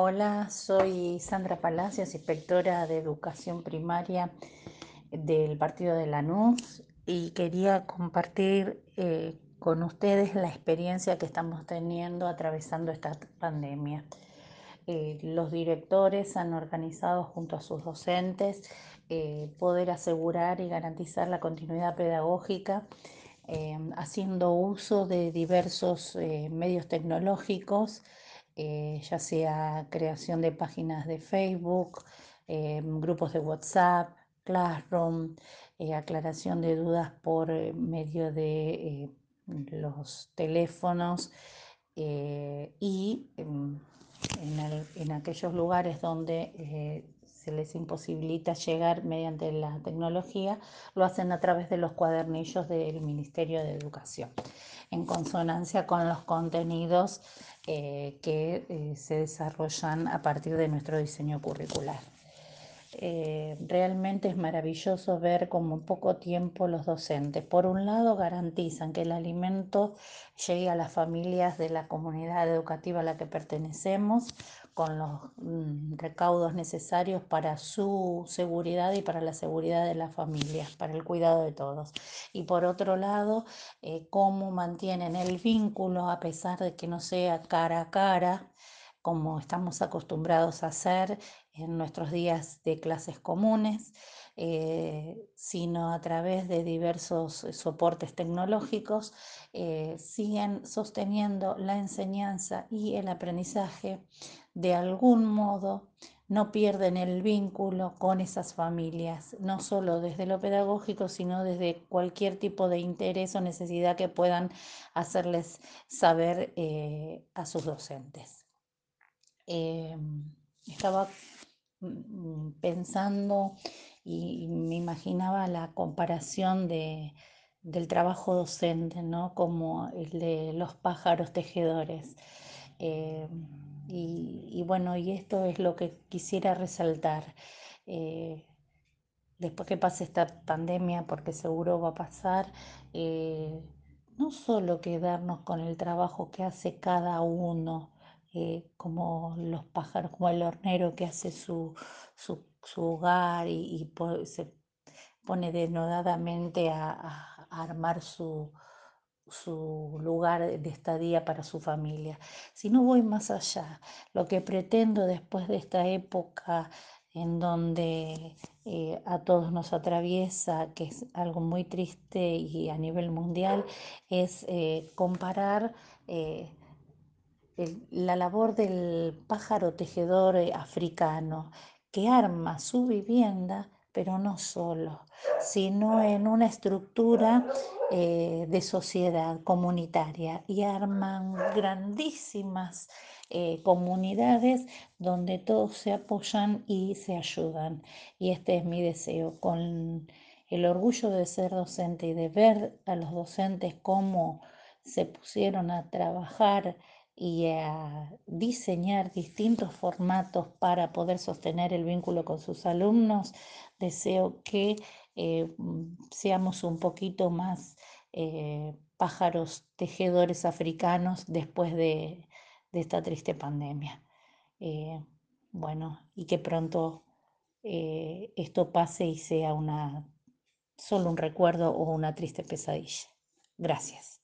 Hola, soy Sandra Palacios, inspectora de educación primaria del partido de Lanús y quería compartir eh, con ustedes la experiencia que estamos teniendo atravesando esta pandemia. Eh, los directores han organizado junto a sus docentes eh, poder asegurar y garantizar la continuidad pedagógica haciendo uso de diversos medios tecnológicos eh, ya sea creación de páginas de Facebook, eh, grupos de WhatsApp, Classroom, eh, aclaración de dudas por medio de los teléfonos y en, aquellos lugares donde se les imposibilita llegar mediante la tecnología, lo hacen a través de los cuadernillos del Ministerio de Educación, en consonancia con los contenidos eh, que eh, se desarrollan a partir de nuestro diseño curricular. Eh, realmente es maravilloso ver cómo en poco tiempo los docentes, por un lado, garantizan que el alimento llegue a las familias de la comunidad educativa a la que pertenecemos, con los mm, recaudos necesarios para su seguridad y para la seguridad de las familias, para el cuidado de todos. Y por otro lado, eh, cómo mantienen el vínculo a pesar de que no sea cara a cara, como estamos acostumbrados a hacer en nuestros días de clases comunes, eh, sino a través de diversos soportes tecnológicos, eh, siguen sosteniendo la enseñanza y el aprendizaje de algún modo no pierden el vínculo con esas familias, no solo desde lo pedagógico, sino desde cualquier tipo de interés o necesidad que puedan hacerles saber eh, a sus docentes. Em, estaba mm, pensando y, me imaginaba la comparación de, del trabajo docente, ¿no? como el de los pájaros tejedores. Em, y, bueno, y esto es lo que quisiera resaltar. Eh, después que pase esta pandemia, porque seguro va a pasar, eh, no solo quedarnos con el trabajo que hace cada uno, eh, como los pájaros, como el hornero que hace su, hogar y, se pone denodadamente a armar su, su lugar de estadía para su familia. Si no voy más allá, lo que pretendo después de esta época en donde eh, a todos nos atraviesa, que es algo muy triste y a nivel mundial, es eh, comparar eh, la labor del pájaro tejedor africano que arma su vivienda, pero no solo, sino en una estructura eh, de sociedad comunitaria y arman grandísimas eh, comunidades donde todos se apoyan y se ayudan. Y este es mi deseo, con el orgullo de ser docente y de ver a los docentes cómo se pusieron a trabajar y a diseñar distintos formatos para poder sostener el vínculo con sus alumnos, deseo que eh, seamos un poquito más eh, pájaros tejedores africanos después de, esta triste pandemia. Eh, bueno, y que pronto esto pase y sea una, solo un recuerdo o una triste pesadilla. Gracias.